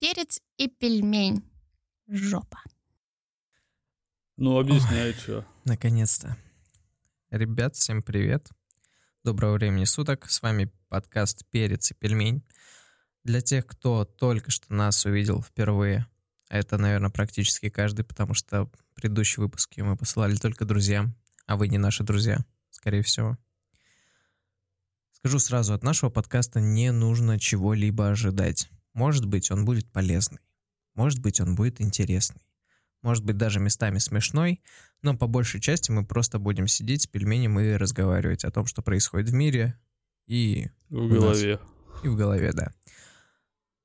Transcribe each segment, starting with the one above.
перец и пельмень. Жопа. Ну, объясняй, что. Наконец-то. Ребят, всем привет. Доброго времени суток. С вами подкаст «Перец и пельмень». Для тех, кто только что нас увидел впервые, а это, наверное, практически каждый, потому что предыдущие выпуски мы посылали только друзьям, а вы не наши друзья, скорее всего. Скажу сразу, от нашего подкаста не нужно чего-либо ожидать. Может быть, он будет полезный. Может быть, он будет интересный. Может быть, даже местами смешной, но по большей части мы просто будем сидеть с пельменем и разговаривать о том, что происходит в мире и... В голове. Нас, и в голове, да.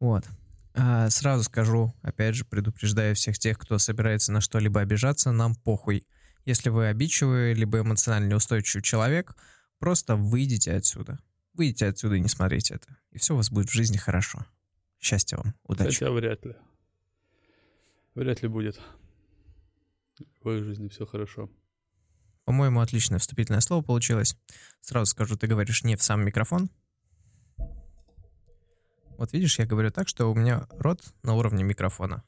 Вот. А сразу скажу, опять же, предупреждаю всех тех, кто собирается на что-либо обижаться, нам похуй. Если вы обидчивый, либо эмоционально неустойчивый человек, просто выйдите отсюда. Выйдите отсюда и не смотрите это. И все у вас будет в жизни хорошо. Счастья вам, удачи. Хотя вряд ли. Вряд ли будет. В твоей жизни все хорошо. По-моему, отличное вступительное слово получилось. Сразу скажу, ты говоришь не в сам микрофон. Вот видишь, я говорю так, что у меня рот на уровне микрофона.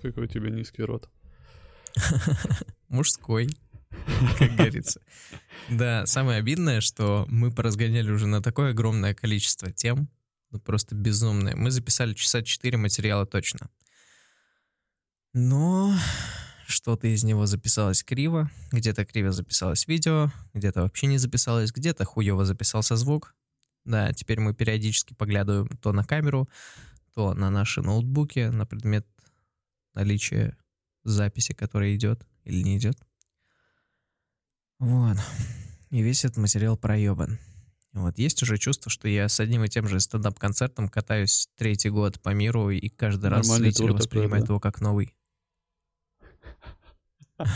Какой у тебя низкий рот. Мужской, как говорится. Да, самое обидное, что мы поразгоняли уже на такое огромное количество тем, ну просто безумное. Мы записали часа четыре материала точно. Но что-то из него записалось криво, где-то криво записалось видео, где-то вообще не записалось, где-то хуево записался звук. Да, теперь мы периодически поглядываем то на камеру, то на наши ноутбуки, на предмет наличия записи, которая идет или не идет. Вот. И весь этот материал проебан. Вот есть уже чувство, что я с одним и тем же стендап-концертом катаюсь третий год по миру, и каждый раз зрители воспринимают его как новый.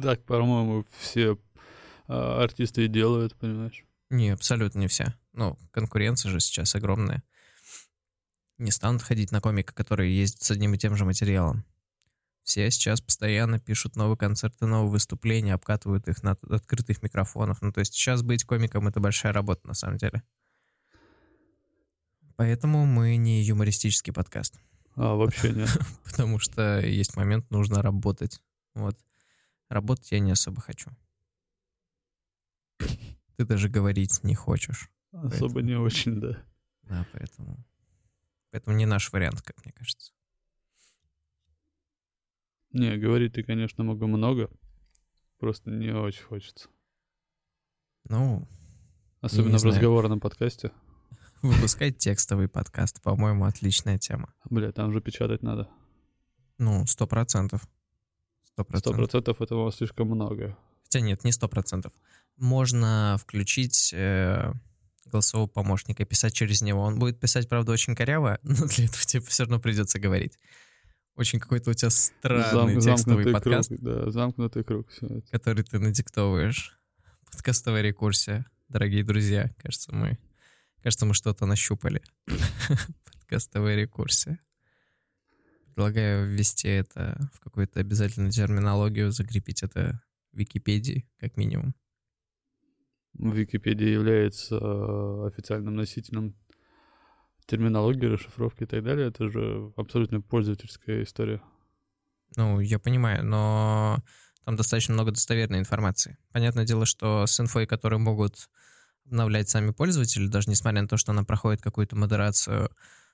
Так, по-моему, все а, артисты и делают, понимаешь? Не, абсолютно не все. Ну, конкуренция же сейчас огромная. Не станут ходить на комика, который ездит с одним и тем же материалом. Все сейчас постоянно пишут новые концерты, новые выступления, обкатывают их на открытых микрофонах. Ну, то есть сейчас быть комиком — это большая работа, на самом деле. Поэтому мы не юмористический подкаст. А, вообще нет. Потому что есть момент, нужно работать. Вот. Работать я не особо хочу. Ты даже говорить не хочешь. Особо поэтому... не очень, да. Да, поэтому... Поэтому не наш вариант, как мне кажется. Не, говорить ты, конечно, могу много. Просто не очень хочется. Ну, Особенно в знаю. разговорном подкасте. Выпускать текстовый подкаст, по-моему, отличная тема. Бля, там же печатать надо. Ну, сто процентов. Сто процентов этого слишком много. Хотя нет, не сто процентов. Можно включить э, голосового помощника, писать через него. Он будет писать, правда, очень коряво, но для этого тебе все равно придется говорить. Очень какой-то у тебя странный Зам, текстовый подкаст. Круг, да, замкнутый круг. Все. Который ты надиктовываешь. Подкастовая рекурсия, дорогие друзья. Кажется, мы Кажется, мы что-то нащупали. Подкастовая рекурсия. Предлагаю ввести это в какую-то обязательную терминологию, закрепить это в Википедии, как минимум. Википедия является э, официальным носителем терминологии, расшифровки и так далее. Это же абсолютно пользовательская история. Ну, я понимаю, но там достаточно много достоверной информации. Понятное дело, что с инфой, которые могут обновлять сами пользователи, даже несмотря на то, что она проходит какую-то модерацию,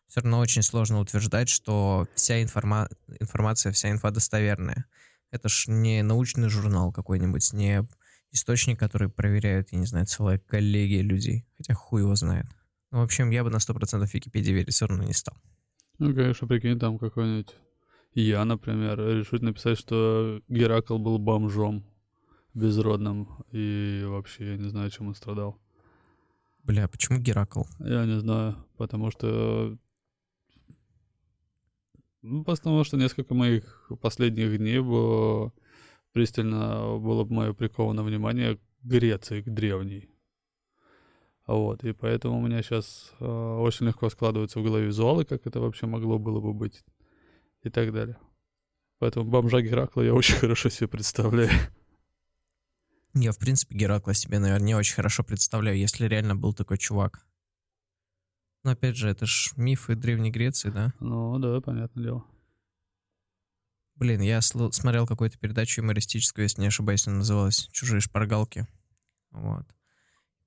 все равно очень сложно утверждать, что вся информа... информация, вся инфа достоверная. Это ж не научный журнал какой-нибудь, не источник, который проверяют, я не знаю, целая коллегия людей. Хотя хуй его знает. Ну, в общем, я бы на 100% Википедии верить все равно не стал. Ну, конечно, прикинь, там какой-нибудь я, например, решит написать, что Геракл был бомжом безродным, и вообще я не знаю, чем он страдал. Бля, почему Геракл? Я не знаю, потому что... Ну, потому что несколько моих последних дней было пристально было бы мое приковано внимание к Греции, к древней. Вот, и поэтому у меня сейчас э, очень легко складываются в голове визуалы, как это вообще могло было бы быть и так далее. Поэтому бомжа Геракла я очень хорошо себе представляю. Я, в принципе, Геракла себе, наверное, не очень хорошо представляю, если реально был такой чувак. Но опять же, это ж мифы Древней Греции, да? Ну да, понятное дело. Блин, я смотрел какую-то передачу юмористическую, если не ошибаюсь, она называлась «Чужие шпаргалки». Вот.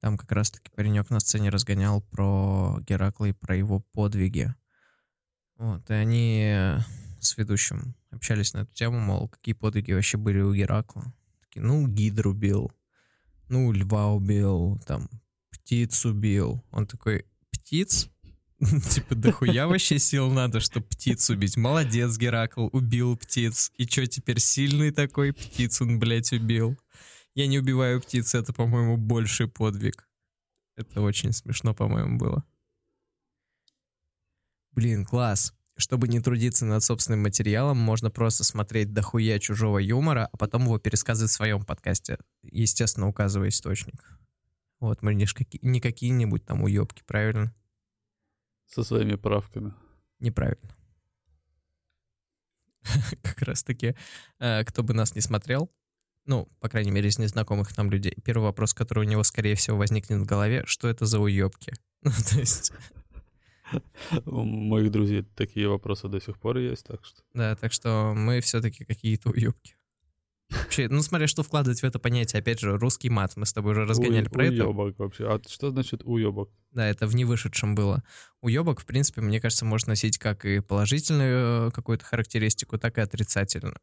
Там как раз-таки паренек на сцене разгонял про Геракла и про его подвиги. Вот, и они э, с ведущим общались на эту тему, мол, какие подвиги вообще были у Геракла. Такие, ну, гидру убил, ну, льва убил, там, птиц убил. Он такой, птиц? Типа, дохуя вообще сил надо, чтобы птиц убить. Молодец, Геракл, убил птиц. И чё, теперь сильный такой? Птиц он, блядь, убил. Я не убиваю птиц, это, по-моему, больший подвиг. Это очень смешно, по-моему, было. Блин, класс. Чтобы не трудиться над собственным материалом, можно просто смотреть дохуя чужого юмора, а потом его пересказывать в своем подкасте, естественно, указывая источник. Вот, мы не, ж каки- не какие-нибудь там уебки, правильно? Со своими правками. Неправильно. Как раз таки, э, кто бы нас не смотрел, ну, по крайней мере, из незнакомых нам людей, первый вопрос, который у него, скорее всего, возникнет в голове, что это за уебки? Ну, то есть, У моих друзей такие вопросы до сих пор есть, так что... да, так что мы все-таки какие-то уебки. Вообще, ну, смотря что вкладывать в это понятие. Опять же, русский мат. Мы с тобой уже разгоняли Уй- про это. уёбок вообще. А что значит уебок? Да, это в невышедшем было. Уебок, в принципе, мне кажется, может носить как и положительную э, какую-то характеристику, так и отрицательную.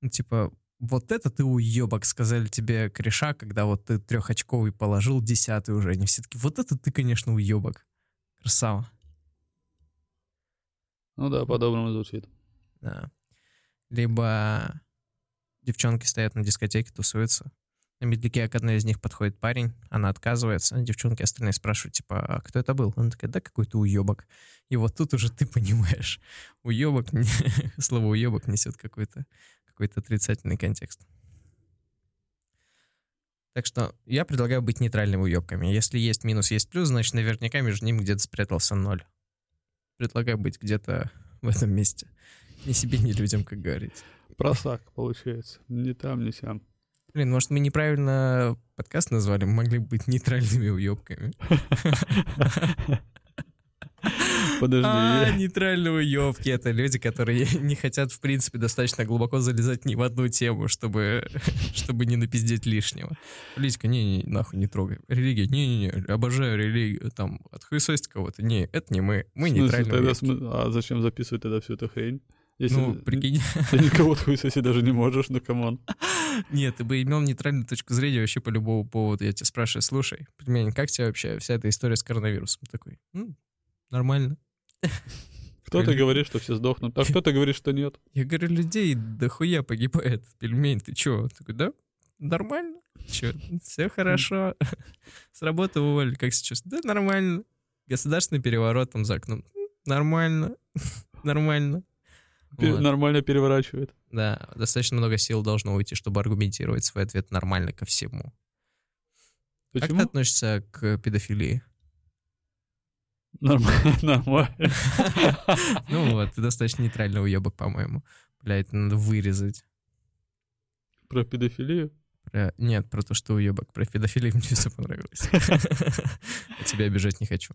Ну, типа, вот это ты уебок, сказали тебе кореша, когда вот ты трехочковый положил, десятый уже. Они все таки вот это ты, конечно, уебок. Красава. Ну да, по-доброму звучит. Да. Либо девчонки стоят на дискотеке, тусуются. На медляке к одной из них подходит парень, она отказывается, девчонки остальные спрашивают, типа, а кто это был? Она такая, да какой-то уебок. И вот тут уже ты понимаешь, уебок, слово уебок несет какой-то какой отрицательный контекст. Так что я предлагаю быть нейтральными уебками. Если есть минус, есть плюс, значит, наверняка между ними где-то спрятался ноль. Предлагаю быть где-то в этом месте. Ни себе, ни людям, как говорится. Просак, получается. Ни там, ни сям. Блин, может, мы неправильно подкаст назвали? Мы могли бы быть нейтральными уебками. Подожди. А, нейтральные уебки. Это люди, которые не хотят, в принципе, достаточно глубоко залезать ни в одну тему, чтобы, чтобы не напиздеть лишнего. Политика, не-не, нахуй не трогай. Религия, не-не-не, обожаю религию. Там, отхуесосить кого-то. Не, это не мы. Мы нейтральные тогда см- А зачем записывать тогда всю эту хрень? Если Ну, прикинь. ты никого хуесоси даже не можешь, ну come on. Нет, ты бы имел нейтральную точку зрения вообще по любому поводу. Я тебя спрашиваю, слушай, пельмень, как тебе вообще вся эта история с коронавирусом? Такой, «М, нормально. Кто-то говорит, что все сдохнут, а кто-то говорит, что нет. Я говорю, людей дохуя погибает. Пельмень, ты чё? Такой, да, нормально. Чё, все хорошо. С работы уволили, как сейчас? Да, нормально. Государственный переворот там за окном. «М, Нормально. Нормально. Вот. Нормально переворачивает. Да, достаточно много сил должно уйти, чтобы аргументировать свой ответ нормально ко всему. Как ты Почему? относишься к педофилии? Нормально, нормально. Ну вот, ты достаточно нейтральный уебок, по-моему. Бля, это надо вырезать. Про педофилию? Про- Нет, про то, что уебок. Про педофилию мне все понравилось. Тебя обижать не хочу.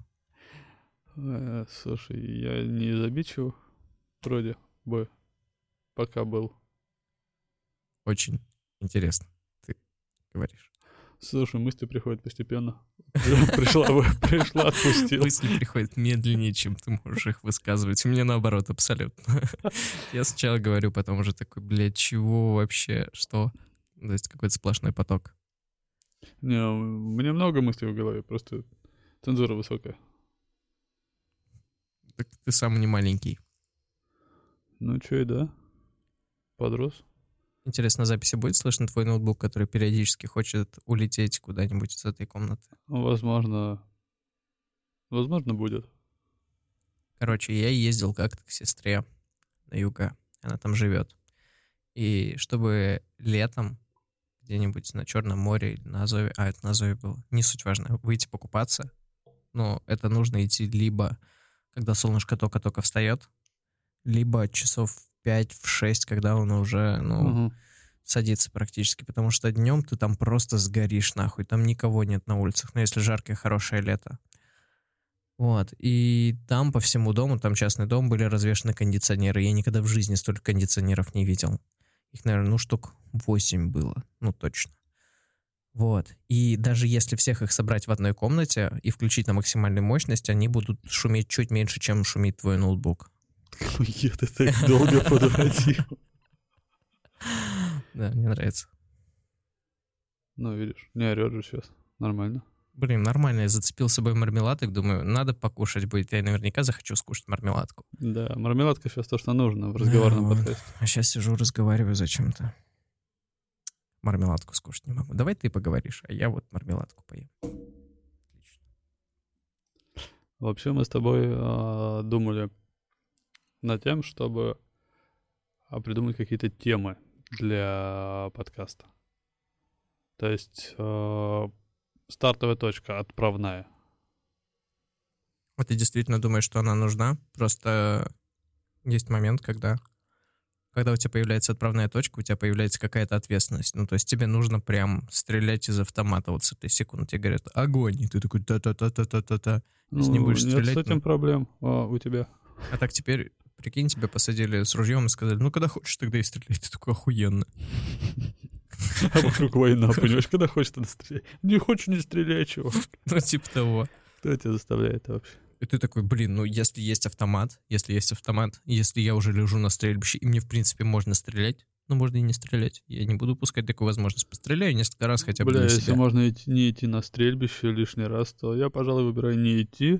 Э, Слушай, я не обидчивых, вроде бы, пока был. Очень интересно, ты говоришь. Слушай, мысли приходят постепенно. Пришла, пришла, отпустила. Мысли приходят медленнее, чем ты можешь их высказывать. У меня наоборот, абсолютно. Я сначала говорю, потом уже такой, блядь, чего вообще, что? То есть какой-то сплошной поток. Не, у меня много мыслей в голове, просто цензура высокая. Так ты сам не маленький. Ну чё и да, подрос. Интересно, на записи будет слышно твой ноутбук, который периодически хочет улететь куда-нибудь из этой комнаты? Возможно, возможно будет. Короче, я ездил как-то к сестре на юга. Она там живет. И чтобы летом где-нибудь на Черном море или на Азове, а это на Азове было, не суть важно, выйти покупаться, но это нужно идти либо когда солнышко только-только встает, либо часов 5 в 6, когда оно уже, ну, Мгм. садится практически, потому что днем ты там просто сгоришь нахуй, там никого нет на улицах, ну, если жаркое, хорошее лето. Вот. И там по всему дому, там частный дом, были развешаны кондиционеры. Я никогда в жизни столько кондиционеров не видел. Их, наверное, ну, штук 8 было. Ну, точно. Вот. И даже если всех их собрать в одной комнате и включить на максимальную мощность, они будут шуметь чуть меньше, чем шумит твой ноутбук. Охуеть, ты так долго подводил. Да, мне нравится. Ну, видишь, не орёт же сейчас. Нормально. Блин, нормально, я зацепил с собой мармеладок, думаю, надо покушать будет. Я наверняка захочу скушать мармеладку. Да, мармеладка сейчас то, что нужно в разговорном вот. подкасте. А сейчас сижу, разговариваю зачем-то. Мармеладку скушать не могу. Давай ты поговоришь, а я вот мармеладку поем. Отлично. Вообще мы с тобой а, думали над тем, чтобы а, придумать какие-то темы для подкаста. То есть а, стартовая точка отправная. А ты действительно думаешь, что она нужна? Просто есть момент, когда когда у тебя появляется отправная точка, у тебя появляется какая-то ответственность. Ну, то есть тебе нужно прям стрелять из автомата вот с этой секунды. Тебе говорят «Огонь!» И ты такой «Та-та-та-та-та-та-та». Если не Ну, будешь нет стрелять... с этим ну- проблем а, у тебя. А так теперь, прикинь, тебя посадили с ружьем и сказали «Ну, когда хочешь, тогда и стреляй». Ты такой «Охуенно». А вокруг война, понимаешь, когда хочешь, тогда стреляй. Не хочешь, не стреляй, чувак. Ну, типа того. Кто тебя заставляет вообще? И ты такой, блин, ну если есть автомат, если есть автомат, если я уже лежу на стрельбище, и мне, в принципе, можно стрелять, ну, можно и не стрелять. Я не буду упускать такую возможность. Постреляю несколько раз хотя бы Бля, если можно идти- не идти на стрельбище лишний раз, то я, пожалуй, выбираю не идти.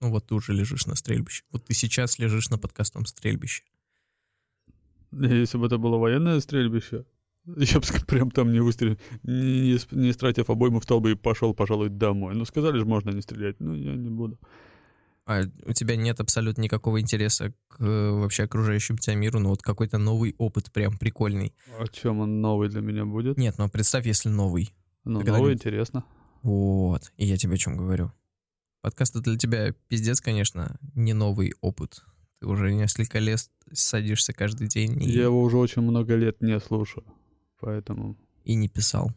Ну, вот ты уже лежишь на стрельбище. Вот ты сейчас лежишь на подкастном стрельбище. Если бы это было военное стрельбище, я бы прям там не выстрелил, не, не, стратив обойму, встал бы и пошел, пожалуй, домой. Ну, сказали же, можно не стрелять. Ну, я не буду. А у тебя нет абсолютно никакого интереса к э, вообще окружающему тебя миру, ну вот какой-то новый опыт прям прикольный. О чем он новый для меня будет? Нет, ну представь, если новый. Ну, новый интересно. Вот, и я тебе о чем говорю. Подкаст это для тебя пиздец, конечно, не новый опыт. Ты уже несколько лет садишься каждый день и, Я его уже очень много лет не слушаю. Поэтому и не писал.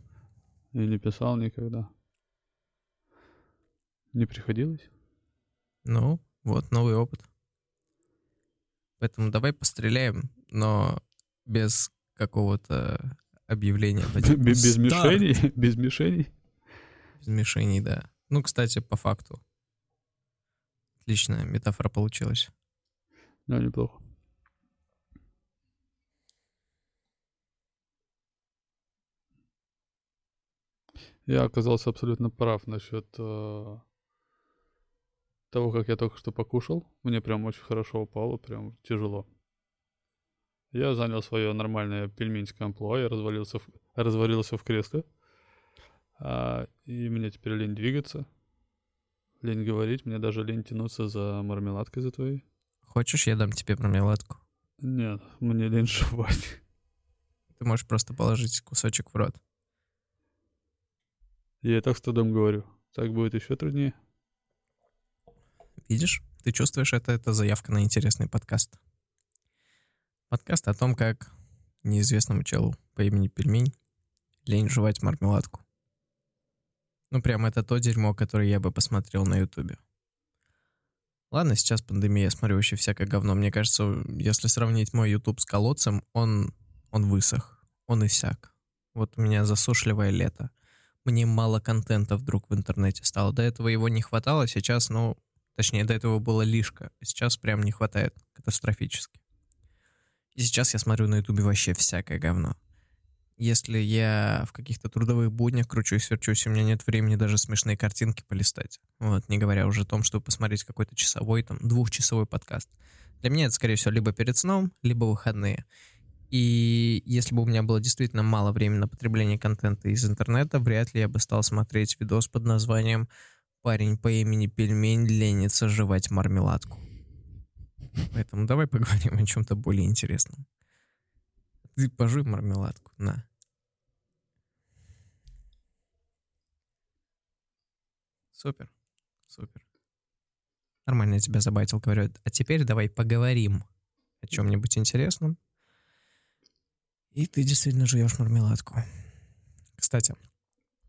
и не писал никогда. Не приходилось? Ну, вот новый опыт. Поэтому давай постреляем, но без какого-то объявления. Без мишеней? Без мишеней? Без мишеней, да. Ну, кстати, по факту. Отличная метафора получилась. Да, неплохо. Я оказался абсолютно прав насчет э, того, как я только что покушал. Мне прям очень хорошо упало, прям тяжело. Я занял свое нормальное пельменское амплуа, я развалился в, развалился в кресле. А, и мне теперь лень двигаться, лень говорить, мне даже лень тянуться за мармеладкой за твоей. Хочешь, я дам тебе мармеладку? Нет, мне лень жевать. Ты можешь просто положить кусочек в рот. Я и так с трудом говорю. Так будет еще труднее. Видишь? Ты чувствуешь это? Это заявка на интересный подкаст. Подкаст о том, как неизвестному челу по имени Пельмень лень жевать мармеладку. Ну, прям это то дерьмо, которое я бы посмотрел на Ютубе. Ладно, сейчас пандемия, я смотрю вообще всякое говно. Мне кажется, если сравнить мой YouTube с колодцем, он, он высох, он иссяк. Вот у меня засушливое лето. Мне мало контента вдруг в интернете стало. До этого его не хватало, сейчас, ну, точнее, до этого было лишка. Сейчас прям не хватает катастрофически. И сейчас я смотрю на ютубе вообще всякое говно. Если я в каких-то трудовых буднях кручусь, верчусь, у меня нет времени даже смешные картинки полистать. Вот, не говоря уже о том, чтобы посмотреть какой-то часовой, там, двухчасовой подкаст. Для меня это, скорее всего, либо перед сном, либо выходные. И если бы у меня было действительно мало времени на потребление контента из интернета, вряд ли я бы стал смотреть видос под названием «Парень по имени Пельмень ленится жевать мармеладку». Поэтому давай поговорим о чем-то более интересном. Ты пожуй мармеладку, на. Супер, супер. Нормально я тебя забайтил, говорю. А теперь давай поговорим о чем-нибудь интересном. И ты действительно жуешь мармеладку. Кстати,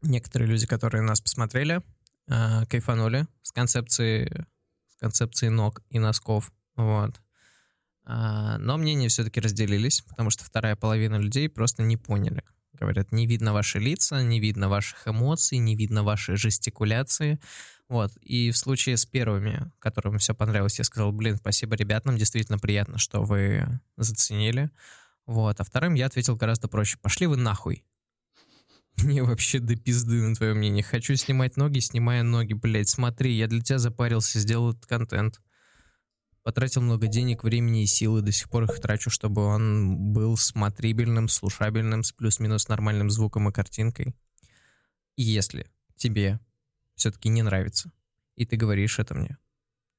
некоторые люди, которые нас посмотрели, а, кайфанули с концепцией, с концепцией ног и носков. Вот. А, но мнения все-таки разделились, потому что вторая половина людей просто не поняли. Говорят, не видно ваши лица, не видно ваших эмоций, не видно вашей жестикуляции. Вот. И в случае с первыми, которым все понравилось, я сказал, блин, спасибо ребят, нам действительно приятно, что вы заценили. Вот. А вторым я ответил гораздо проще. Пошли вы нахуй. Мне вообще до пизды на твое мнение. Хочу снимать ноги, снимая ноги, блядь. Смотри, я для тебя запарился, сделал этот контент. Потратил много денег, времени и силы, до сих пор их трачу, чтобы он был смотрибельным, слушабельным, с плюс-минус нормальным звуком и картинкой. И если тебе все-таки не нравится, и ты говоришь это мне,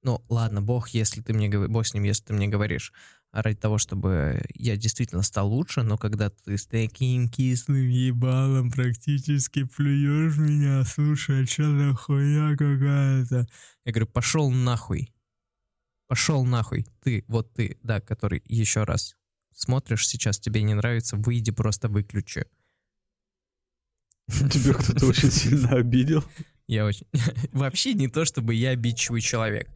ну ладно, бог, если ты мне бог с ним, если ты мне говоришь, ради того, чтобы я действительно стал лучше, но когда ты с таким кислым ебалом практически плюешь меня, слушай, а что за хуйня какая-то? Я говорю, пошел нахуй. Пошел нахуй. Ты, вот ты, да, который еще раз смотришь сейчас, тебе не нравится, выйди, просто выключи. Тебя кто-то очень сильно обидел. Я очень... Вообще не то, чтобы я обидчивый человек.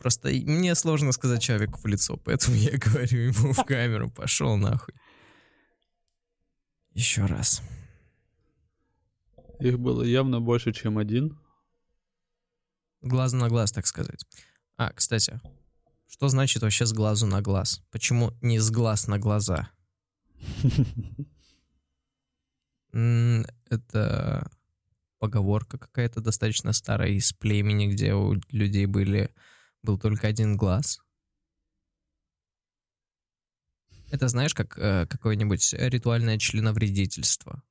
Просто мне сложно сказать человеку в лицо, поэтому я говорю ему в камеру, пошел нахуй. Еще раз. Их было явно больше, чем один. Глаз на глаз, так сказать. А, кстати, что значит вообще с глазу на глаз? Почему не с глаз на глаза? Это поговорка какая-то достаточно старая из племени, где у людей были, был только один глаз. Это знаешь, как э, какое-нибудь ритуальное членовредительство.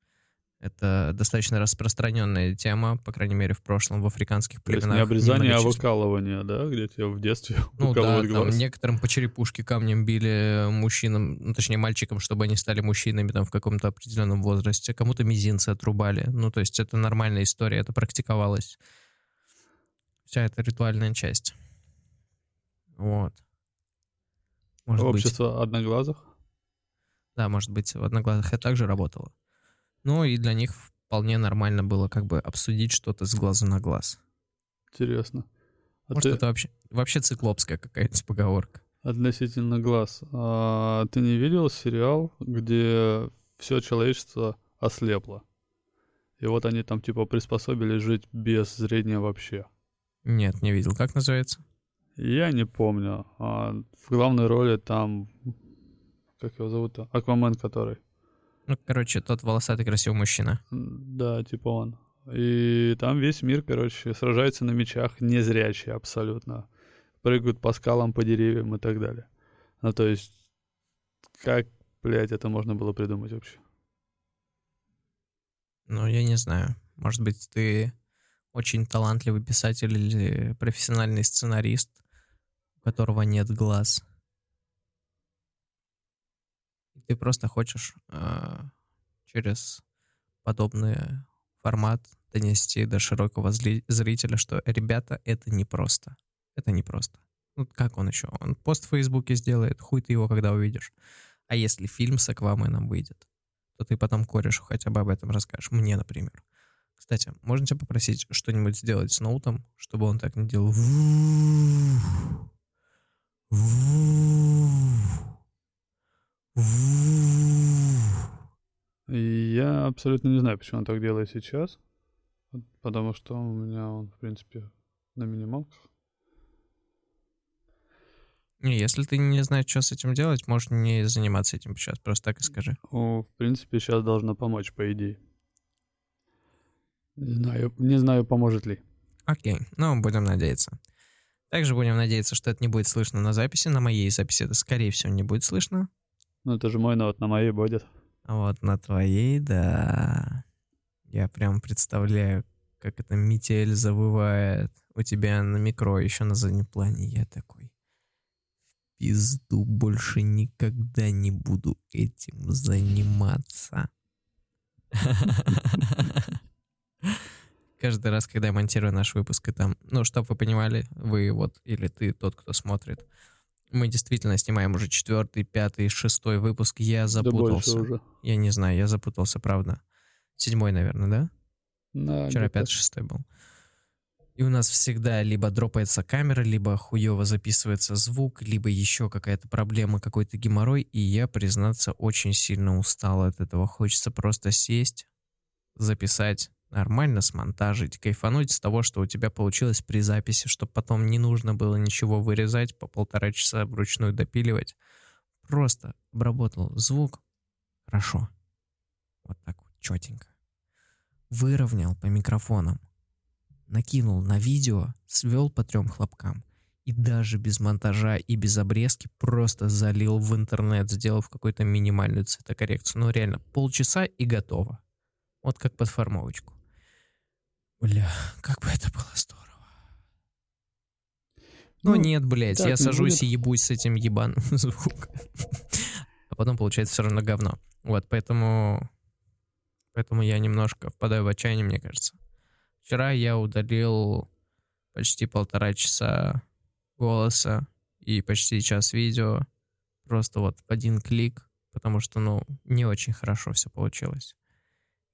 Это достаточно распространенная тема, по крайней мере, в прошлом в африканских племенах. То есть не обрезание, а выкалывание, да? Где тебя в детстве Ну да, там некоторым по черепушке камнем били мужчинам, ну, точнее мальчикам, чтобы они стали мужчинами там в каком-то определенном возрасте. Кому-то мизинцы отрубали. Ну то есть это нормальная история, это практиковалось. Вся эта ритуальная часть. Вот. Может Общество быть... одноглазых? Да, может быть, в одноглазых это также работало. Ну и для них вполне нормально было как бы обсудить что-то с глазу на глаз. Интересно. А Может, ты... это вообще, вообще циклопская какая-нибудь поговорка. Относительно глаз. А, ты не видел сериал, где все человечество ослепло? И вот они там типа приспособились жить без зрения вообще. Нет, не видел. Как называется? Я не помню. А, в главной роли там... Как его зовут-то? Аквамен который. Ну, короче, тот волосатый красивый мужчина. Да, типа он. И там весь мир, короче, сражается на мечах, незрячие абсолютно. Прыгают по скалам, по деревьям и так далее. Ну, то есть, как, блядь, это можно было придумать вообще? Ну, я не знаю. Может быть, ты очень талантливый писатель или профессиональный сценарист, у которого нет глаз ты просто хочешь э, через подобный формат донести до широкого зрителя, что ребята, это непросто. Это непросто. Ну, как он еще? Он пост в Фейсбуке сделает, хуй ты его когда увидишь. А если фильм с Акваменом выйдет, то ты потом корешу хотя бы об этом расскажешь. Мне, например. Кстати, можно тебя попросить что-нибудь сделать с ноутом, чтобы он так не делал? Я абсолютно не знаю, почему он так делает сейчас. Потому что у меня он, в принципе, на минималках. Не, если ты не знаешь, что с этим делать, можешь не заниматься этим сейчас. Просто так и скажи. О, в принципе, сейчас должно помочь, по идее. Не знаю, не знаю, поможет ли. Окей, ну, будем надеяться. Также будем надеяться, что это не будет слышно на записи. На моей записи это, скорее всего, не будет слышно. Ну, это же мой, но вот на моей будет. А вот на твоей, да. Я прям представляю, как это метель завывает у тебя на микро, еще на заднем плане. Я такой, пизду, больше никогда не буду этим заниматься. Каждый раз, когда я монтирую наш выпуск, и там, ну, чтобы вы понимали, вы вот, или ты тот, кто смотрит, мы действительно снимаем уже четвертый, пятый, шестой выпуск. Я запутался. Да уже. Я не знаю, я запутался, правда. Седьмой, наверное, да? Да. Вчера пятый, шестой был. И у нас всегда либо дропается камера, либо хуево записывается звук, либо еще какая-то проблема, какой-то геморрой. И я, признаться, очень сильно устал от этого. Хочется просто сесть, записать, нормально смонтажить, кайфануть с того, что у тебя получилось при записи, чтобы потом не нужно было ничего вырезать, по полтора часа вручную допиливать. Просто обработал звук. Хорошо. Вот так вот, четенько. Выровнял по микрофонам. Накинул на видео, свел по трем хлопкам. И даже без монтажа и без обрезки просто залил в интернет, сделав какую-то минимальную цветокоррекцию. Ну реально, полчаса и готово. Вот как под формовочку. Бля, как бы это было здорово. Но Ну, нет, блядь, так я не сажусь будет. и ебусь с этим ебаным звуком. А потом получается все равно говно. Вот, поэтому... Поэтому я немножко впадаю в отчаяние, мне кажется. Вчера я удалил почти полтора часа голоса и почти час видео. Просто вот в один клик, потому что, ну, не очень хорошо все получилось.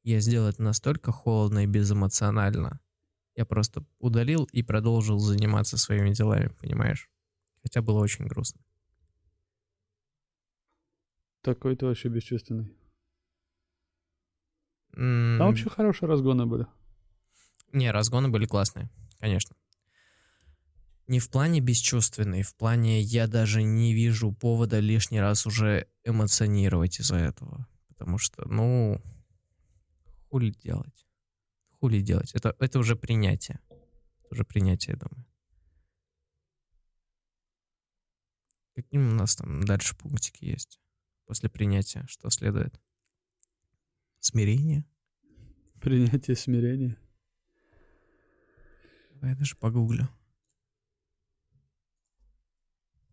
Я сделал это настолько холодно и безэмоционально. Я просто удалил и продолжил заниматься своими делами, понимаешь? Хотя было очень грустно. Такой ты вообще бесчувственный. Там вообще хорошие разгоны были. Не, разгоны были классные, конечно. Не в плане бесчувственный, в плане я даже не вижу повода лишний раз уже эмоционировать из-за этого. Потому что, ну, хули делать? Хули делать? Это, это уже принятие. Это уже принятие, я думаю. Какие у нас там дальше пунктики есть? После принятия, что следует? Смирение? Принятие смирения. Давай я даже погуглю.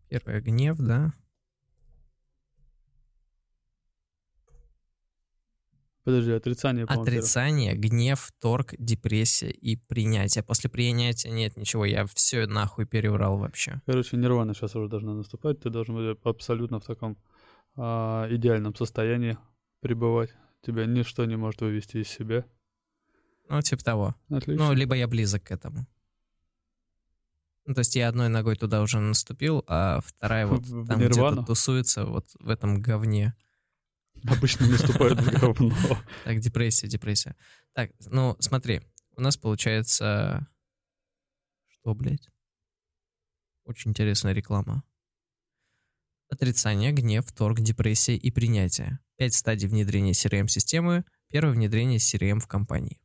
Первое гнев, да? Подожди, отрицание. Отрицание, гнев, торг, депрессия и принятие. После принятия нет ничего, я все нахуй переврал вообще. Короче, нирвана сейчас уже должна наступать. Ты должен быть абсолютно в таком а, идеальном состоянии пребывать. Тебя ничто не может вывести из себя. Ну, типа того. Отлично. Ну, либо я близок к этому. Ну, то есть я одной ногой туда уже наступил, а вторая вот В- там где-то тусуется вот в этом говне. Обычно наступает в говно. Так, депрессия, депрессия. Так, ну, смотри, у нас получается... Что, блядь? Очень интересная реклама. Отрицание, гнев, торг, депрессия и принятие. Пять стадий внедрения CRM-системы. Первое внедрение CRM в компании.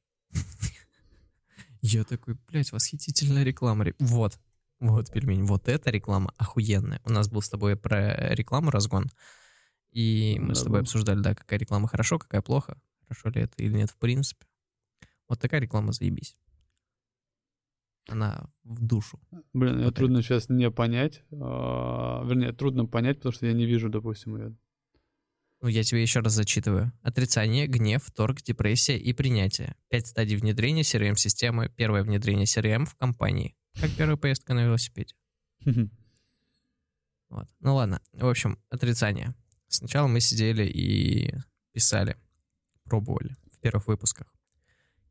Я такой, блядь, восхитительная реклама. Ре- Вот, вот, пельмень, вот эта реклама охуенная. У нас был с тобой про рекламу разгон. И мы с Да, тобой был. обсуждали, да, какая реклама хорошо, какая плохо. Хорошо ли это или нет в принципе. Вот такая реклама заебись. Она в душу. Блин, Вот трудно сейчас не понять. а, Вернее, трудно понять, потому что я не вижу, допустим, ее. Ну, я тебе еще раз зачитываю. Отрицание, гнев, торг, депрессия и принятие. Пять стадий внедрения CRM-системы. Первое внедрение CRM в компании. Как первая поездка на велосипеде. Вот. Ну ладно. В общем, отрицание. Сначала мы сидели и писали, пробовали в первых выпусках.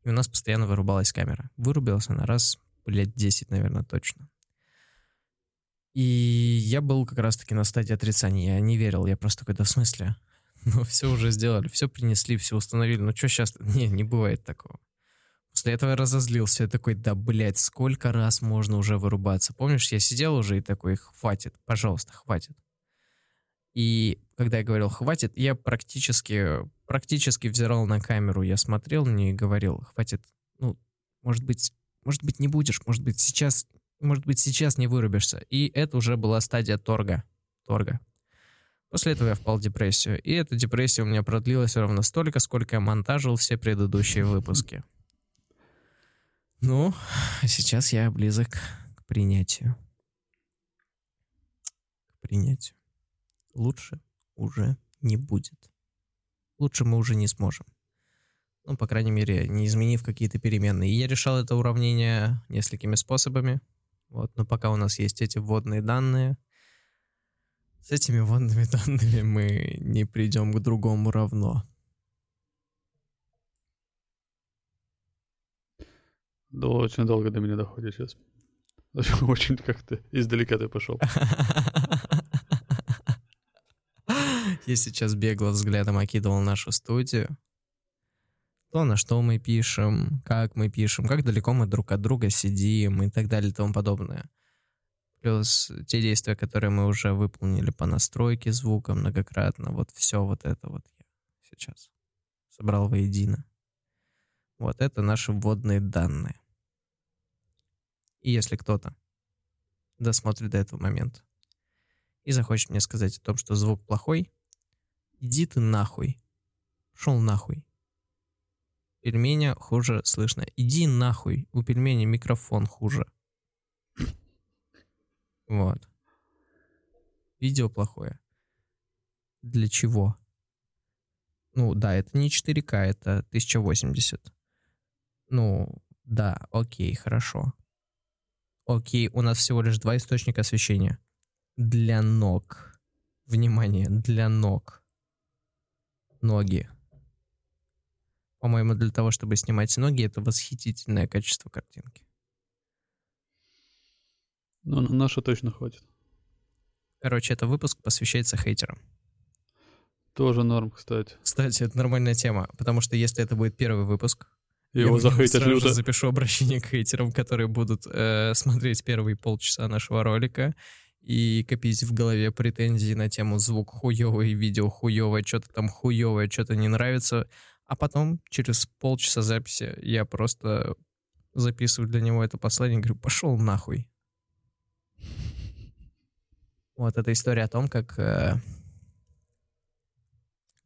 И у нас постоянно вырубалась камера. Вырубилась она раз, блядь, 10, наверное, точно. И я был как раз-таки на стадии отрицания. Я не верил. Я просто такой, да в смысле? Ну, все уже сделали, все принесли, все установили. Ну, что сейчас? Не, не бывает такого. После этого я разозлился. Я такой, да, блядь, сколько раз можно уже вырубаться? Помнишь, я сидел уже и такой, хватит, пожалуйста, хватит. И когда я говорил «хватит», я практически, практически взирал на камеру, я смотрел нее и говорил «хватит, ну, может быть, может быть, не будешь, может быть, сейчас, может быть, сейчас не вырубишься». И это уже была стадия торга. Торга. После этого я впал в депрессию. И эта депрессия у меня продлилась ровно столько, сколько я монтажил все предыдущие выпуски. Ну, сейчас я близок к принятию. К принятию. Лучше уже не будет. Лучше мы уже не сможем. Ну, по крайней мере, не изменив какие-то переменные. И я решал это уравнение несколькими способами. Вот, но пока у нас есть эти вводные данные, с этими вводными данными мы не придем к другому равно. Да, очень долго до меня доходит сейчас. Очень как-то издалека ты пошел. Я сейчас бегло взглядом окидывал нашу студию. То, на что мы пишем, как мы пишем, как далеко мы друг от друга сидим и так далее и тому подобное. Плюс те действия, которые мы уже выполнили по настройке звука многократно. Вот все вот это вот я сейчас собрал воедино. Вот это наши вводные данные. И если кто-то досмотрит до этого момента и захочет мне сказать о том, что звук плохой, иди ты нахуй. Шел нахуй. Пельменя хуже слышно. Иди нахуй. У пельменя микрофон хуже. Вот. Видео плохое. Для чего? Ну, да, это не 4К, это 1080. Ну, да, окей, хорошо. Окей, у нас всего лишь два источника освещения. Для ног. Внимание, для ног. Ноги. По-моему, для того, чтобы снимать ноги, это восхитительное качество картинки. Ну, на нашу точно хватит. Короче, это выпуск посвящается хейтерам. Тоже норм, кстати. Кстати, это нормальная тема, потому что если это будет первый выпуск, Его я захейтят люто. запишу обращение к хейтерам, которые будут э, смотреть первые полчаса нашего ролика и копить в голове претензии на тему звук хуёвый, видео хуёвое, что-то там хуёвое, что-то не нравится. А потом, через полчаса записи, я просто записываю для него это послание и говорю, пошел нахуй. Вот эта история о том, как, э,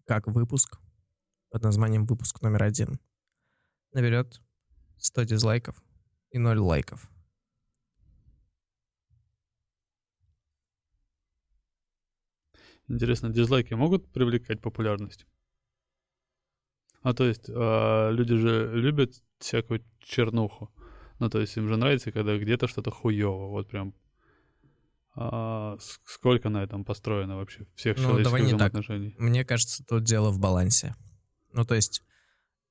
как выпуск под названием «Выпуск номер один» наберет 100 дизлайков и 0 лайков. Интересно, дизлайки могут привлекать популярность? А то есть, а, люди же любят всякую чернуху. Ну, то есть им же нравится, когда где-то что-то хуево. Вот прям. А, сколько на этом построено вообще всех Ну, человеческих так. взаимоотношений? Мне кажется, тут дело в балансе. Ну, то есть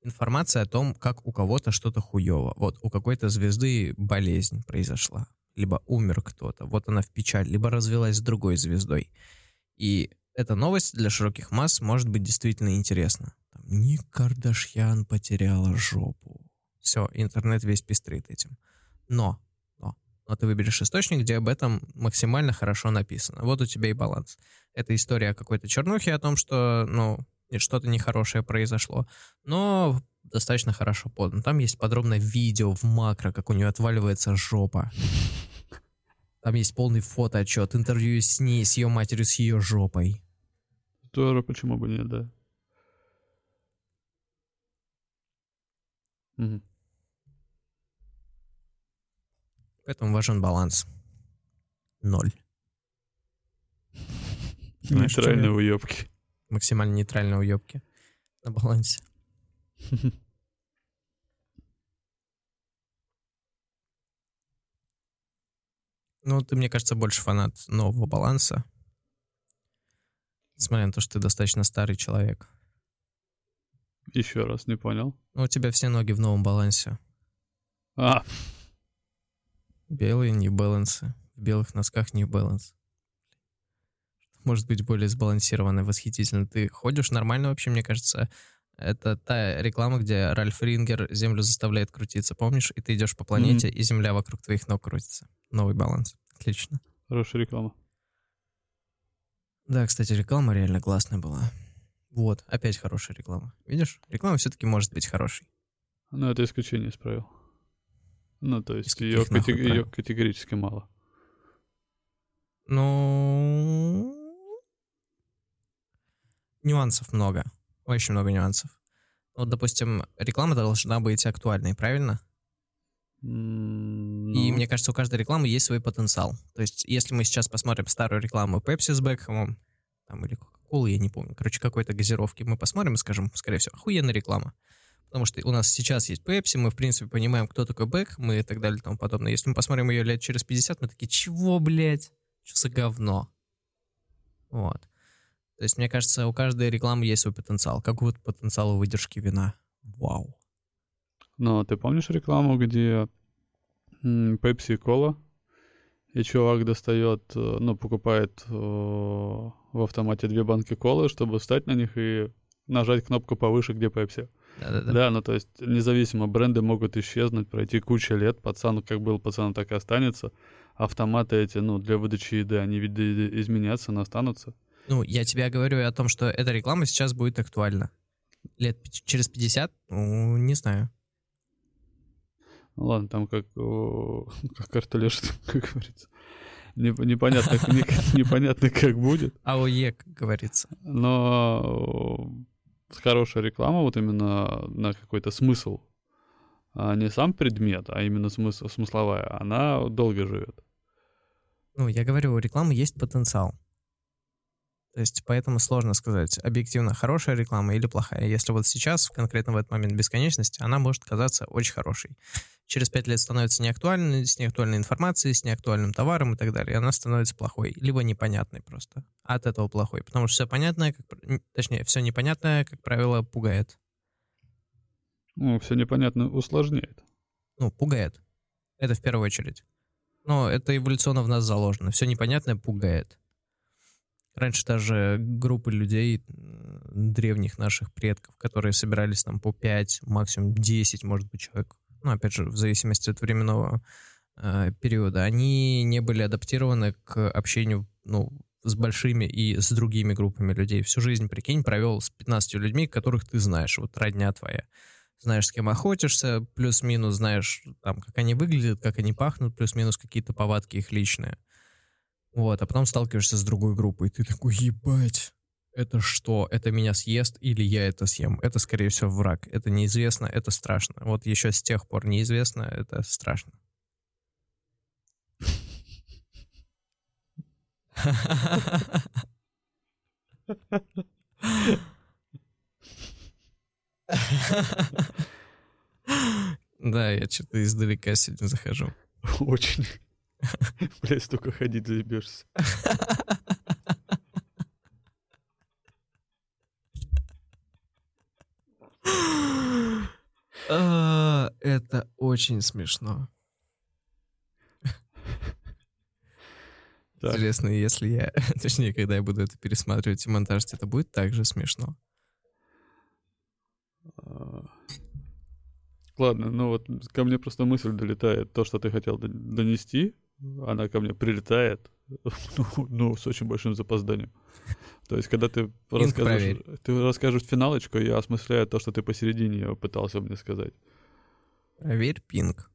информация о том, как у кого-то что-то хуево. Вот у какой-то звезды болезнь произошла, либо умер кто-то, вот она в печаль, либо развелась с другой звездой. И эта новость для широких масс может быть действительно интересна. Там, Ник Кардашьян потеряла жопу. Все, интернет весь пестрит этим. Но, но, но ты выберешь источник, где об этом максимально хорошо написано. Вот у тебя и баланс. Это история о какой-то чернухе, о том, что, ну, что-то нехорошее произошло. Но достаточно хорошо подано. Там есть подробное видео в макро, как у нее отваливается жопа. Там есть полный фотоотчет, интервью с ней, с ее матерью, с ее жопой. Тоже почему бы нет, да. Мгм. Поэтому важен баланс. Ноль. Нейтральные уебки. Максимально нейтральные уебки на балансе. Ну, ты, мне кажется, больше фанат нового баланса. Несмотря на то, что ты достаточно старый человек. Еще раз, не понял. Ну, у тебя все ноги в новом балансе. А, Белые не балансы. В белых носках не баланс. Может быть более сбалансированно, восхитительно. Ты ходишь нормально вообще, мне кажется. Это та реклама, где Ральф Рингер Землю заставляет крутиться, помнишь? И ты идешь по планете, и Земля вокруг твоих ног крутится. Новый баланс. Отлично. хорошая реклама. Да, кстати, реклама реально классная была. Вот, опять хорошая реклама. Видишь? Реклама все-таки может быть хорошей. Ну, это исключение из правил. Ну, то есть ее, нахуй правил? категорически мало. Ну... Нюансов много. Очень много нюансов. Вот, допустим, реклама должна быть актуальной, правильно? М, И ну, мне кажется, у каждой рекламы есть свой потенциал. То есть, если мы сейчас посмотрим старую рекламу Pepsi с Бекхэмом, там, или Coca-Cola, я не помню, короче, какой-то газировки, мы посмотрим и скажем, скорее всего, охуенная реклама. Потому что у нас сейчас есть Pepsi, мы, в принципе, понимаем, кто такой Бек, мы и так далее и тому подобное. Если мы посмотрим ее лет через 50, мы такие, чего, блядь? Что за говно? Вот. То есть, мне кажется, у каждой рекламы есть свой потенциал. Как вот потенциал у выдержки вина. Вау. Но ты помнишь рекламу, где Пепси и кола, и чувак достает, э, ну, покупает э, в автомате две банки колы, чтобы встать на них и нажать кнопку повыше, где Пепси. Да-да-да. Да, ну то есть независимо, бренды могут исчезнуть, пройти куча лет, пацан как был пацан, так и останется. Автоматы эти, ну, для выдачи еды, они ведь изменятся, но останутся. Ну, я тебе говорю о том, что эта реклама сейчас будет актуальна. Лет через 50? Ну, не знаю. Ладно, там как, как картележ, как говорится. Непонятно, непонятно, как будет. АОЕ, как говорится. Но хорошая реклама, вот именно на какой-то смысл, а не сам предмет, а именно смысл, смысловая, она долго живет. Ну, я говорю, у рекламы есть потенциал. То есть поэтому сложно сказать, объективно хорошая реклама или плохая. Если вот сейчас, конкретно в этот момент бесконечности, она может казаться очень хорошей. Через пять лет становится неактуальной, с неактуальной информацией, с неактуальным товаром и так далее. И она становится плохой, либо непонятной просто. От этого плохой. Потому что все понятное, как, точнее, все непонятное, как правило, пугает. Ну, все непонятно усложняет. Ну, пугает. Это в первую очередь. Но это эволюционно в нас заложено. Все непонятное пугает. Раньше даже группы людей, древних наших предков, которые собирались там по 5, максимум 10, может быть, человек, ну, опять же, в зависимости от временного э, периода, они не были адаптированы к общению, ну, с большими и с другими группами людей. Всю жизнь, прикинь, провел с 15 людьми, которых ты знаешь, вот родня твоя. Знаешь, с кем охотишься, плюс-минус знаешь, там, как они выглядят, как они пахнут, плюс-минус какие-то повадки их личные. Вот, а потом сталкиваешься с другой группой, и ты такой, ебать, это что? Это меня съест или я это съем? Это, скорее всего, враг. Это неизвестно, это страшно. Вот еще с тех пор неизвестно, это страшно. Да, я что-то издалека сегодня захожу. Очень. Блять, столько ходить заебешься. А, это очень смешно. Интересно, если я... Точнее, когда я буду это пересматривать и монтажить, это будет также смешно. А, ладно, ну вот ко мне просто мысль долетает. То, что ты хотел донести, она ко мне прилетает, ну, ну, с очень большим запозданием. То есть, когда ты расскажешь, ты расскажешь финалочку, я осмысляю то, что ты посередине пытался мне сказать. Проверь пинг.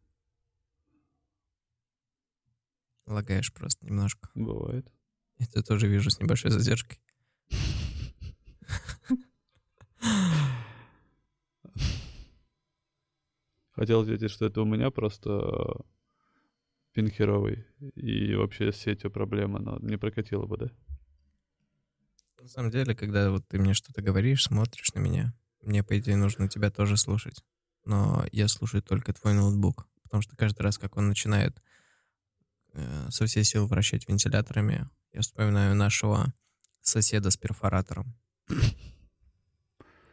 Лагаешь просто немножко. Бывает. Это тоже вижу с небольшой задержкой. Хотел ответить, что это у меня просто пин херовый, и вообще с сетью проблема, но не прокатило бы, да? На самом деле, когда вот ты мне что-то говоришь, смотришь на меня, мне, по идее, нужно тебя тоже слушать. Но я слушаю только твой ноутбук, потому что каждый раз, как он начинает э, со всей силы вращать вентиляторами, я вспоминаю нашего соседа с перфоратором.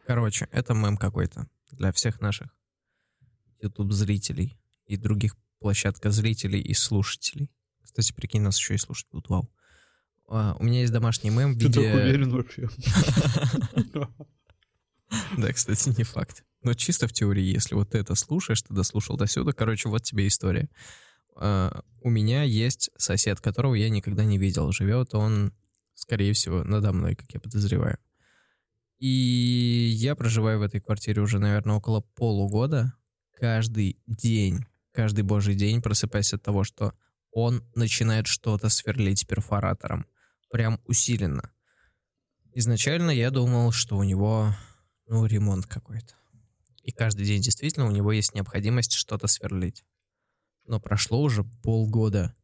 Короче, это мем какой-то для всех наших YouTube-зрителей и других площадка зрителей и слушателей. Кстати, прикинь, нас еще и слушать будут, вау. А, у меня есть домашний мем в виде... Ты так уверен вообще? Да, кстати, не факт. Но чисто в теории, если вот это слушаешь, ты дослушал до сюда, короче, вот тебе история. А, у меня есть сосед, которого я никогда не видел. Живет он, скорее всего, надо мной, как я подозреваю. И я проживаю в этой квартире уже, наверное, около полугода. Каждый день каждый божий день просыпаясь от того, что он начинает что-то сверлить перфоратором. Прям усиленно. Изначально я думал, что у него, ну, ремонт какой-то. И каждый день действительно у него есть необходимость что-то сверлить. Но прошло уже полгода.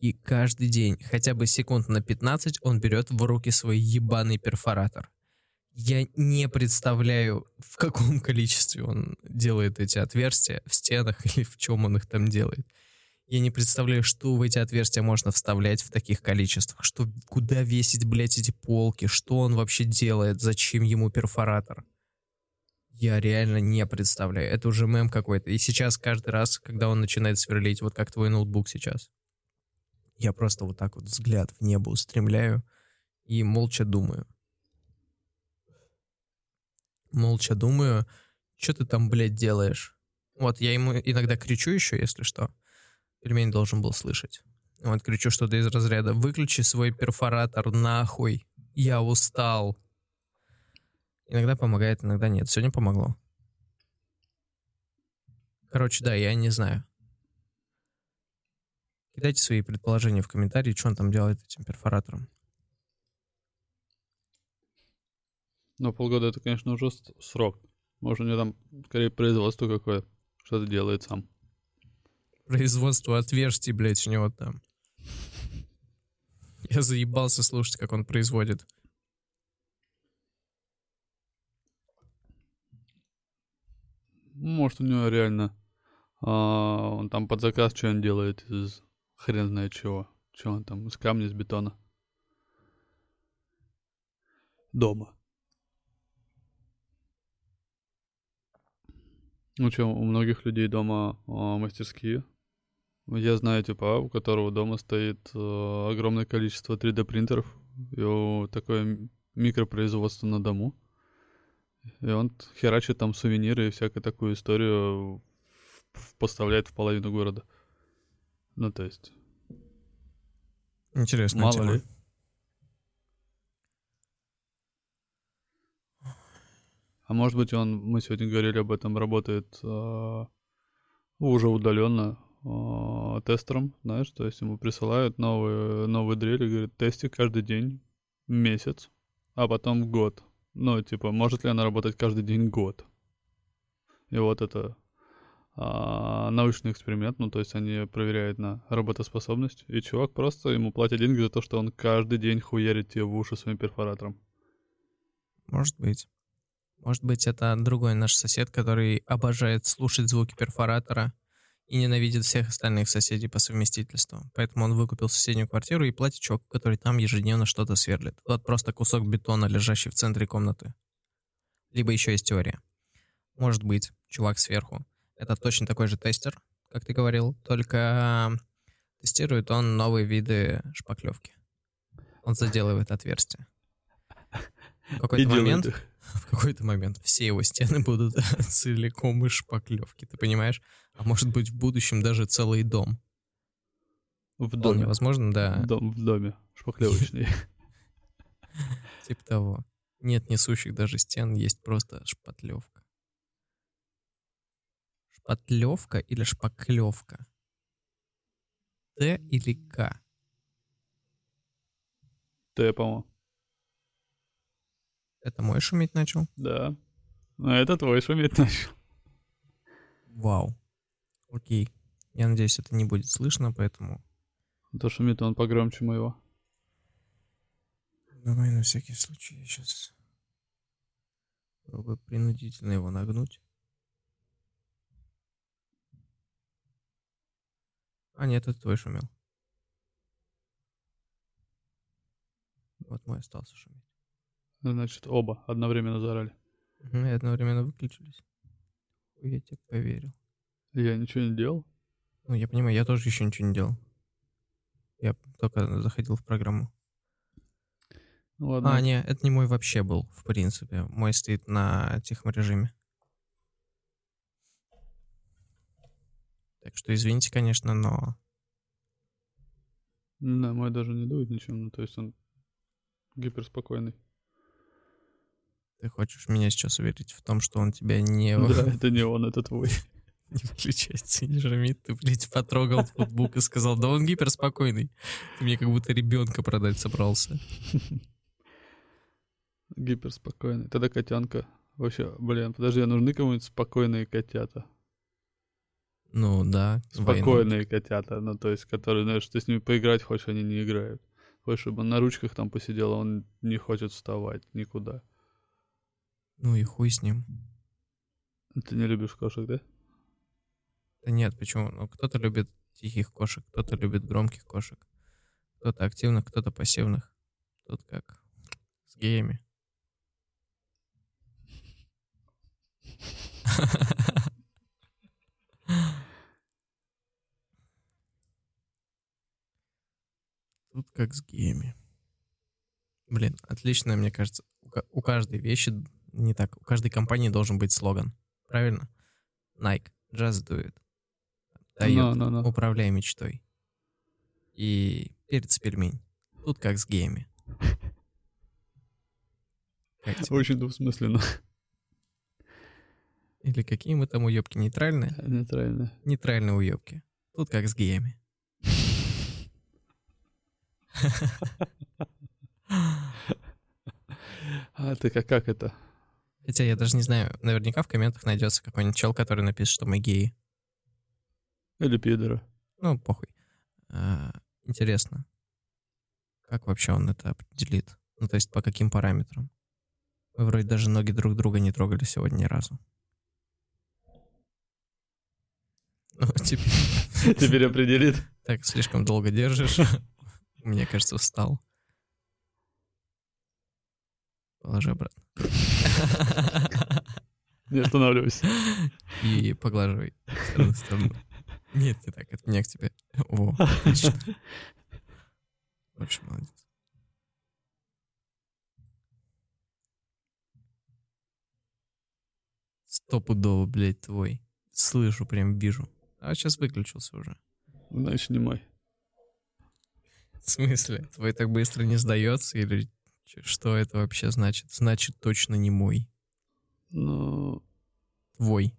И каждый день, хотя бы секунд на 15, он берет в руки свой ебаный перфоратор. Я не представляю, в каком количестве он делает эти отверстия в стенах или в чем он их там делает. Я не представляю, что в эти отверстия можно вставлять в таких количествах, что куда весить, блядь, эти полки, что он вообще делает, зачем ему перфоратор. Я реально не представляю. Это уже мем какой-то. И сейчас каждый раз, когда он начинает сверлить, вот как твой ноутбук сейчас, я просто вот так вот взгляд в небо устремляю и молча думаю. Молча думаю, что ты там, блядь, делаешь? Вот, я ему иногда кричу еще, если что. Пельмень должен был слышать. Вот, кричу что-то из разряда «Выключи свой перфоратор нахуй, я устал». Иногда помогает, иногда нет. Сегодня помогло. Короче, да, я не знаю. Кидайте свои предположения в комментарии, что он там делает этим перфоратором. Но полгода это, конечно, уже срок. Может, у него там скорее производство какое-то, что-то делает сам. Производство отверстий, блядь, у него там. Я заебался слушать, как он производит. Может, у него реально а, он там под заказ что он делает из хрен знает чего. Что он там, из камня, из бетона. Дома. Ну что, у многих людей дома а, мастерские. Я знаю типа, у которого дома стоит а, огромное количество 3D принтеров. И у- такое микропроизводство на дому. И он херачит там сувениры и всякую такую историю поставляет в половину города. Ну, то есть, Интересно. мало ли. А может быть, он, мы сегодня говорили об этом, работает а, уже удаленно а, тестером, знаешь, то есть ему присылают новые, новые дрели, говорят, тести каждый день, месяц, а потом год. Ну, типа, может ли она работать каждый день год? И вот это а, научный эксперимент, ну, то есть они проверяют на работоспособность, и чувак просто ему платит деньги за то, что он каждый день хуярит тебе в уши своим перфоратором. Может быть. Может быть, это другой наш сосед, который обожает слушать звуки перфоратора и ненавидит всех остальных соседей по совместительству. Поэтому он выкупил соседнюю квартиру и платит чуваку, который там ежедневно что-то сверлит. Вот просто кусок бетона, лежащий в центре комнаты. Либо еще есть теория. Может быть, чувак сверху. Это точно такой же тестер, как ты говорил, только тестирует он новые виды шпаклевки. Он заделывает отверстия. В какой-то момент их. в какой-то момент все его стены будут целиком из шпаклевки, ты понимаешь? А может быть, в будущем даже целый дом. В Вполне доме. возможно, да, Дом в доме. Шпаклевочный. типа того. Нет несущих даже стен, есть просто шпатлевка. Шпатлевка или шпаклевка? Т или К? Ты, по-моему. Это мой шуметь начал? Да. А это твой шуметь начал. Вау. Окей. Я надеюсь, это не будет слышно, поэтому То шумит он погромче моего. Давай на всякий случай я сейчас попробую принудительно его нагнуть. А нет, это твой шумел. Вот мой остался шуметь. Значит, оба одновременно заорали. Мгм, И одновременно выключились. Я тебе поверил. Я ничего не делал. Ну, я понимаю, я тоже еще ничего не делал. Я только заходил в программу. Ну, ладно. А, не, это не мой вообще был, в принципе. Мой стоит на тихом режиме. Так что извините, конечно, но Да, мой даже не дует ничем. Ну, то есть он гиперспокойный. Ты хочешь меня сейчас уверить в том, что он тебя не, Да, это не он, это твой. не выключается, не жмит. Ты, блядь, потрогал ноутбук и сказал, да он гиперспокойный. Ты мне как будто ребенка продать собрался. Гиперспокойный. Тогда котенка. Вообще, блин, подожди, а нужны кому-нибудь спокойные котята? Ну, да. Спокойные котята, ну, то есть, которые, знаешь, ты с ними поиграть хочешь, они не играют. Хочешь, чтобы он на ручках там посидел, а он не хочет вставать никуда. Ну и хуй с ним. Ты не любишь кошек, да? Да нет, почему? Ну, кто-то любит тихих кошек, кто-то любит громких кошек. Кто-то активных, кто-то пассивных. Тут как с геями. Тут как с геями. Блин, отлично, мне кажется. У, ка- у каждой вещи, не так, у каждой компании должен быть слоган. Правильно? Nike, just do it. Toyota, Ну, ну, ну. управляй мечтой. И перец пельмень. Тут как с геями. Очень двусмысленно. Или какие мы там уебки нейтральные? Нейтрально. Нейтральные уебки. Тут как с геями. А ты как, как это? Хотя я даже не знаю, наверняка в комментах найдется какой-нибудь чел, который напишет, что мы геи. Или пидора? Ну, похуй. А, интересно, как вообще он это определит? Ну, то есть по каким параметрам? Мы вроде даже ноги друг друга не трогали сегодня ни разу. Ну, типа, Теперь определит. так слишком долго держишь. Мне кажется, встал. Положи обратно. Не останавливайся. И поглаживай в сторону. Нет, не так, от меня к тебе. Во, отлично. Больше молодец. Стопудово, блядь, твой. Слышу, прям вижу. А сейчас выключился уже. Значит, не мой. В смысле? Твой так быстро не сдается? Или что это вообще значит? Значит, точно не мой. Ну, Твой.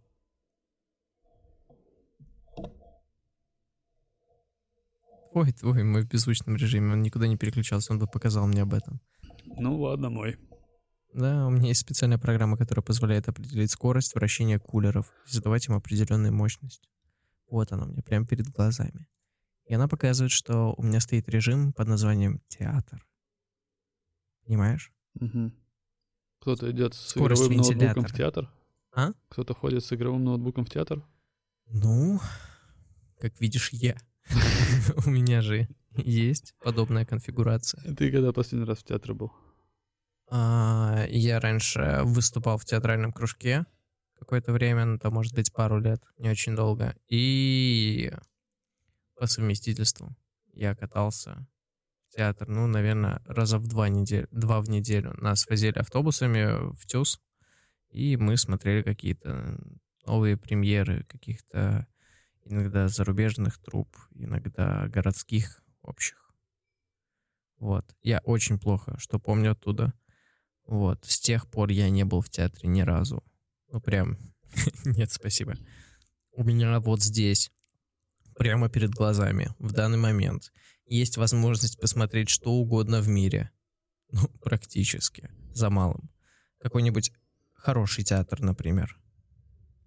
Твой, твой, мой в беззвучном режиме. Он никуда не переключался, он бы показал мне об этом. ну ладно, мой. Да, у меня есть специальная программа, которая позволяет определить скорость вращения кулеров и задавать им определенную мощность. Вот она у меня прямо перед глазами. И она показывает, что у меня стоит режим под названием театр. Понимаешь? Мгм. Кто-то идет с Скорость игровым ноутбуком в вентилятора. театр? А? Кто-то ходит с игровым ноутбуком в театр? Ну, как видишь, я. У меня же есть подобная конфигурация. Ты когда последний раз в театре был? А, Я раньше выступал в театральном кружке какое-то время, ну, там, может быть, пару лет, не очень долго. И по совместительству я катался театр, ну, наверное, раза в два, недель, два в неделю. Нас возили автобусами в ТЮЗ, и мы смотрели какие-то новые премьеры каких-то иногда зарубежных труп, иногда городских общих. Вот. Я очень плохо, что помню оттуда. Вот. С тех пор я не был в театре ни разу. Ну, прям, нет, спасибо. У меня вот здесь, прямо перед глазами, в данный момент, есть возможность посмотреть что угодно в мире. Ну, практически, за малым. Какой-нибудь хороший театр, например.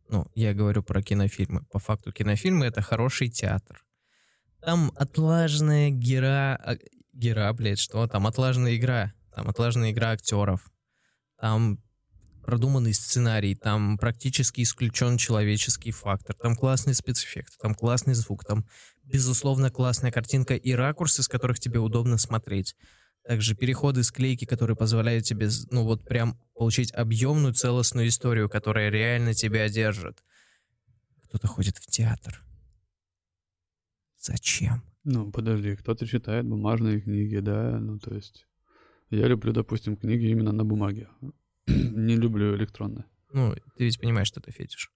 Ну, я говорю про кинофильмы. По факту кинофильмы — это хороший театр. Там отлаженная гера... а, Гера, блядь, что? Там отлаженная игра. Там отлаженная игра актеров. Там продуманный сценарий, там практически исключен человеческий фактор, там классный спецэффект, там классный звук, там, безусловно, классная картинка и ракурсы, с которых тебе удобно смотреть. Также переходы, склейки, которые позволяют тебе, ну вот прям получить объемную целостную историю, которая реально тебя держит. Кто-то ходит в театр. Зачем? Ну, подожди, кто-то читает бумажные книги, да, ну, то есть... Я люблю, допустим, книги именно на бумаге. Не люблю электронные. Ну, ты ведь понимаешь, что это фетиш.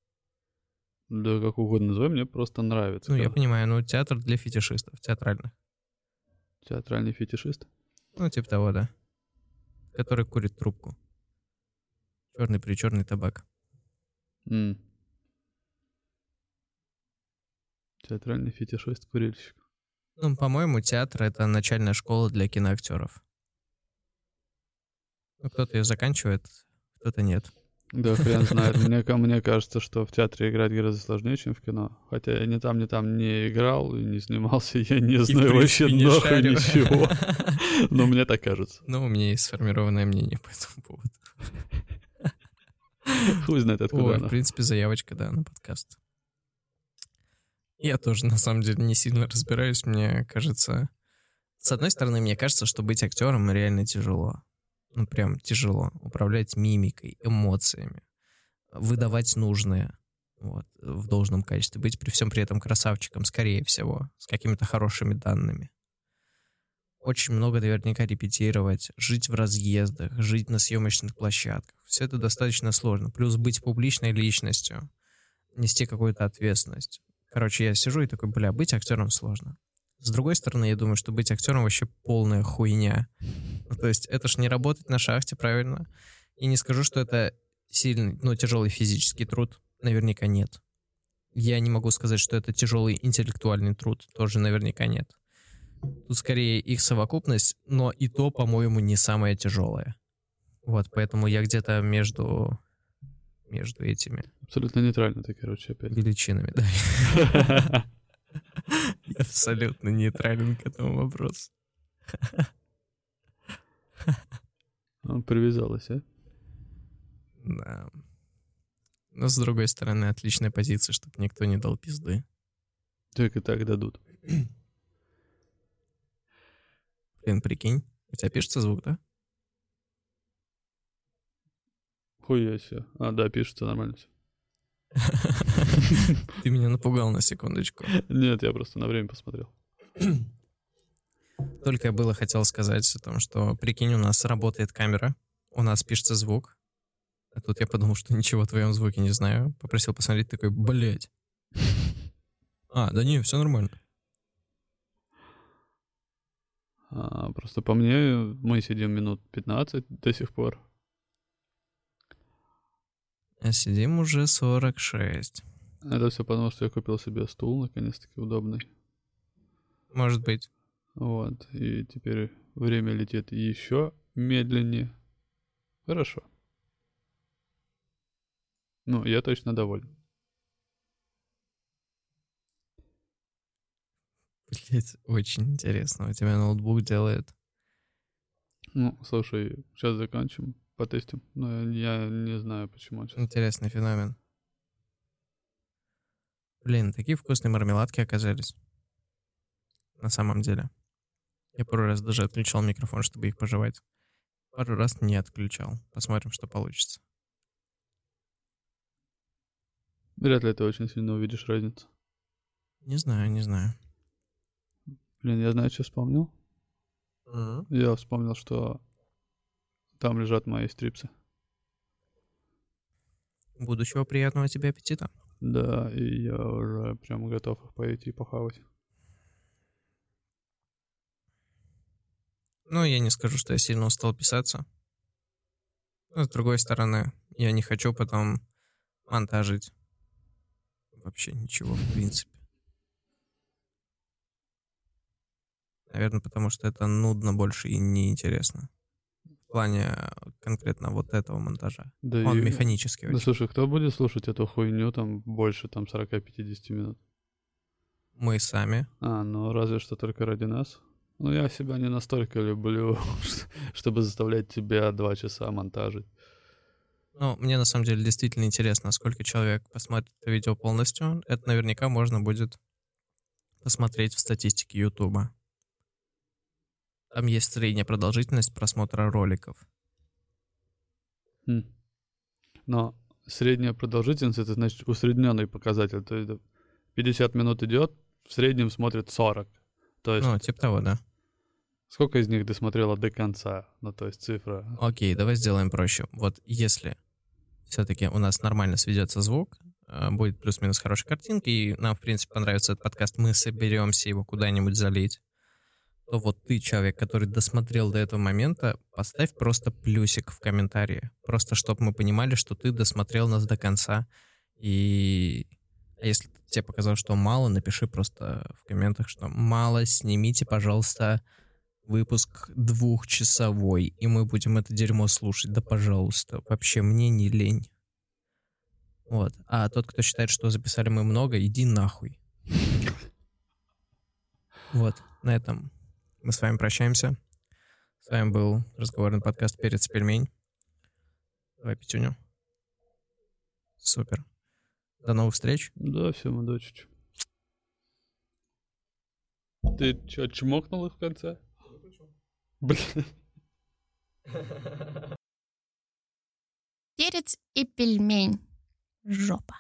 Да как угодно называй, мне просто нравится. Ну, я понимаю, ну, театр для фетишистов, театральных. Театральный фетишист. Ну, типа того, да. Который курит трубку. Черный при черный табак. М. Театральный фетишист, курильщик. Ну, по-моему, театр — это начальная школа для киноактеров. Ну, кто-то ее заканчивает, кто-то нет. Да, хрен знает. Мне, мне кажется, что в театре играть гораздо сложнее, чем в кино. Хотя я ни там, ни там не играл и не снимался, я не И, в знаю вообще нахуй шарю. ничего. Но мне так кажется. Ну, у меня есть сформированное мнение по этому поводу. Хуй знает, откуда Ой, в оно. принципе, заявочка, да, на подкаст. Я тоже, на самом деле, не сильно разбираюсь. Мне кажется... С одной стороны, мне кажется, что быть актером реально тяжело. Ну, прям тяжело. Управлять мимикой, эмоциями. выдавать нужное вот, в должном качестве, быть при всем при этом красавчиком, скорее всего, с какими-то хорошими данными. Очень много наверняка репетировать, жить в разъездах, жить на съемочных площадках. Все это достаточно сложно. Плюс быть публичной личностью, нести какую-то ответственность. Короче, я сижу и такой, бля, быть актером сложно. С другой стороны, я думаю, что быть актером вообще полная хуйня. То есть это ж не работать на шахте, правильно? И не скажу, что это сильный, ну, тяжелый физический труд. Наверняка нет. Я не могу сказать, что это тяжелый интеллектуальный труд. Тоже наверняка нет. Тут скорее их совокупность, но и то, по-моему, не самое тяжелое. Вот, поэтому я где-то между между этими Абсолютно нейтрально ты, короче, опять. величинами, да. Абсолютно нейтрален к этому вопросу. Ну, Привязалась, а? Да. Но с другой стороны, отличная позиция, чтобы никто не дал пизды. Так и так дадут. Блин, прикинь, у тебя пишется звук, да? Хуя себе. А, да, пишется нормально все. Ты меня напугал на секундочку. Нет, я просто на время посмотрел. Только я было хотел сказать о том, что, прикинь, у нас работает камера, у нас пишется звук. А тут я подумал, что ничего о твоем звуке не знаю. Попросил посмотреть, такой, блядь. А, да не, все нормально. А, просто по мне мы сидим минут 15 до сих пор. А сидим уже 46. Это все потому, что я купил себе стул, наконец-таки удобный. Может быть. Вот. И теперь время летит еще медленнее. Хорошо. Ну, я точно доволен. Блять, очень интересно. У тебя ноутбук делает. Ну, слушай, сейчас заканчиваем, потестим. Но я не знаю, почему сейчас. Интересный феномен. Блин, такие вкусные мармеладки оказались. На самом деле. Я пару раз даже отключал микрофон, чтобы их пожевать. Пару раз не отключал. Посмотрим, что получится. Вряд ли ты очень сильно увидишь разницу. Не знаю, не знаю. Блин, я знаю, что вспомнил. Я вспомнил, что там лежат мои стрипсы. Будущего приятного тебе аппетита. Да, и я уже прям готов их пойти и похавать. Ну, я не скажу, что я сильно устал писаться. Но, с другой стороны, я не хочу потом монтажить. Вообще ничего, в принципе. Наверное, потому что это нудно больше и неинтересно. В плане э, конкретно вот этого монтажа. Да Он и- механический Да очень. слушай, кто будет слушать эту хуйню там больше там 40-50 минут? Мы сами. А, ну разве что только ради нас. Ну я себя не настолько люблю, чтобы заставлять тебя два часа монтажить. Ну, мне на самом деле действительно интересно, сколько человек посмотрит это видео полностью. Это наверняка можно будет посмотреть в статистике Ютуба. Там есть средняя продолжительность просмотра роликов. Хм. Но средняя продолжительность это значит усредненный показатель. То есть да, 50 минут идет, в среднем смотрит 40. То есть Ну, типа того, да. сколько из них досмотрела до конца? Ну, то есть цифра. Окей, давай сделаем проще. Вот если все-таки у нас нормально сведется звук, э, будет плюс-минус хорошая картинка, и нам, в принципе, понравится этот подкаст, мы соберемся его куда-нибудь залить, то вот ты, человек, который досмотрел до этого момента, поставь просто плюсик в комментарии. Просто чтобы мы понимали, что ты досмотрел нас до конца. И а если тебе показалось, что мало, напиши просто в комментах, что мало, снимите, пожалуйста, выпуск двухчасовой, и мы будем это дерьмо слушать. Да, пожалуйста. Вообще, мне не лень. Вот. А тот, кто считает, что записали мы много, иди нахуй. Вот. На этом мы с вами прощаемся. С вами был разговорный подкаст «Перец пельмень». Давай пятюню. Супер. До новых встреч. Да, всем удачи. Ты чё, чмокнул их в конце? Блин. Перец и пельмень. жопа.